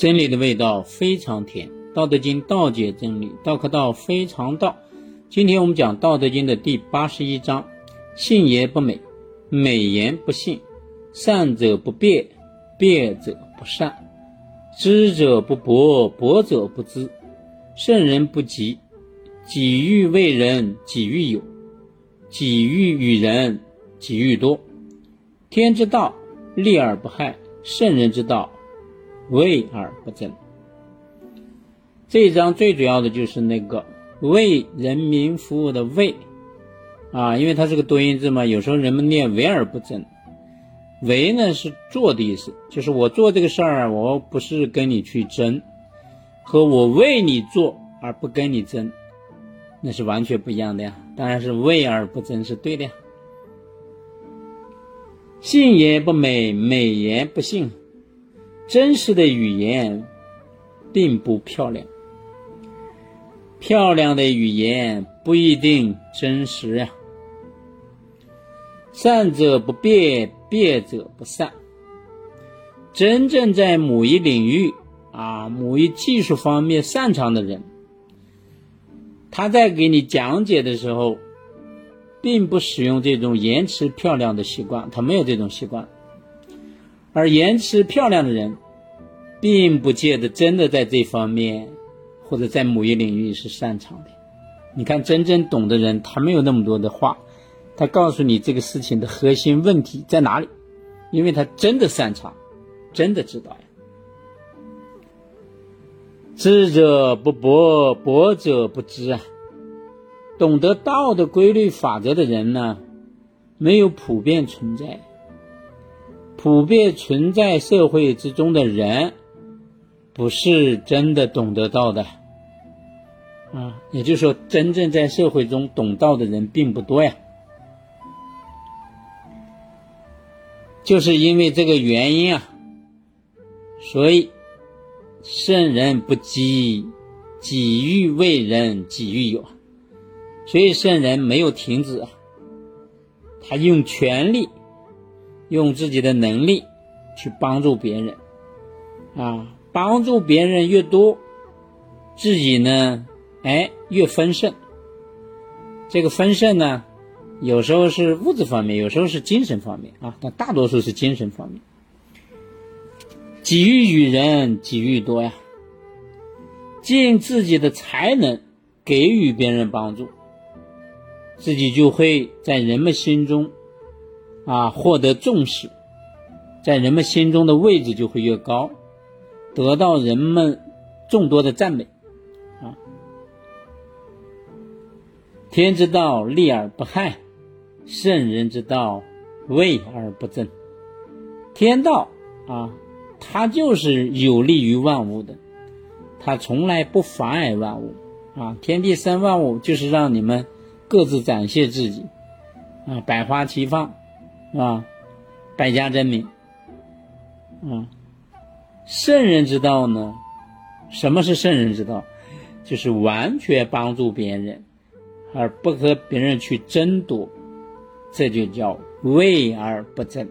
真理的味道非常甜，《道德经》道解真理，道可道非常道。今天我们讲《道德经》的第八十一章：信言不美，美言不信；善者不辩，辩者不善；知者不博，博者不知；圣人不急，己欲为人，己欲有；己欲与人，己欲多。天之道，利而不害；圣人之道，为而不争。这一章最主要的就是那个。为人民服务的为，啊，因为它是个多音字嘛，有时候人们念为而不争。为呢是做的意思，就是我做这个事儿，我不是跟你去争，和我为你做而不跟你争，那是完全不一样的呀。当然是为而不争是对的呀。信言不美，美言不信，真实的语言并不漂亮。漂亮的语言不一定真实呀。善者不辩，辩者不善。真正在某一领域啊，某一技术方面擅长的人，他在给你讲解的时候，并不使用这种言辞漂亮的习惯，他没有这种习惯。而言辞漂亮的人，并不见得真的在这方面。或者在某一领域是擅长的，你看真正懂的人，他没有那么多的话，他告诉你这个事情的核心问题在哪里，因为他真的擅长，真的知道呀。知者不博，博者不知啊。懂得道的规律法则的人呢，没有普遍存在，普遍存在社会之中的人，不是真的懂得道的。啊，也就是说，真正在社会中懂道的人并不多呀。就是因为这个原因啊，所以圣人不积，己欲为人，己欲有。所以圣人没有停止啊，他用全力，用自己的能力去帮助别人啊，帮助别人越多，自己呢。哎，越丰盛。这个丰盛呢，有时候是物质方面，有时候是精神方面啊，但大多数是精神方面。给予与人，给予多呀，尽自己的才能给予别人帮助，自己就会在人们心中啊获得重视，在人们心中的位置就会越高，得到人们众多的赞美。啊天之道，利而不害；圣人之道，为而不争。天道啊，它就是有利于万物的，它从来不妨碍万物啊。天地生万物，就是让你们各自展现自己啊，百花齐放啊，百家争鸣啊。圣人之道呢？什么是圣人之道？就是完全帮助别人。而不和别人去争夺，这就叫为而不争。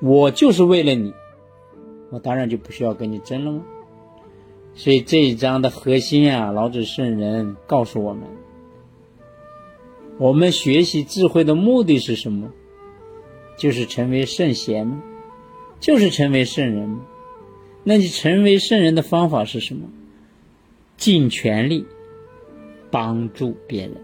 我就是为了你，我当然就不需要跟你争了吗？所以这一章的核心啊，老子圣人告诉我们：我们学习智慧的目的是什么？就是成为圣贤吗？就是成为圣人吗？那你成为圣人的方法是什么？尽全力。帮助别人。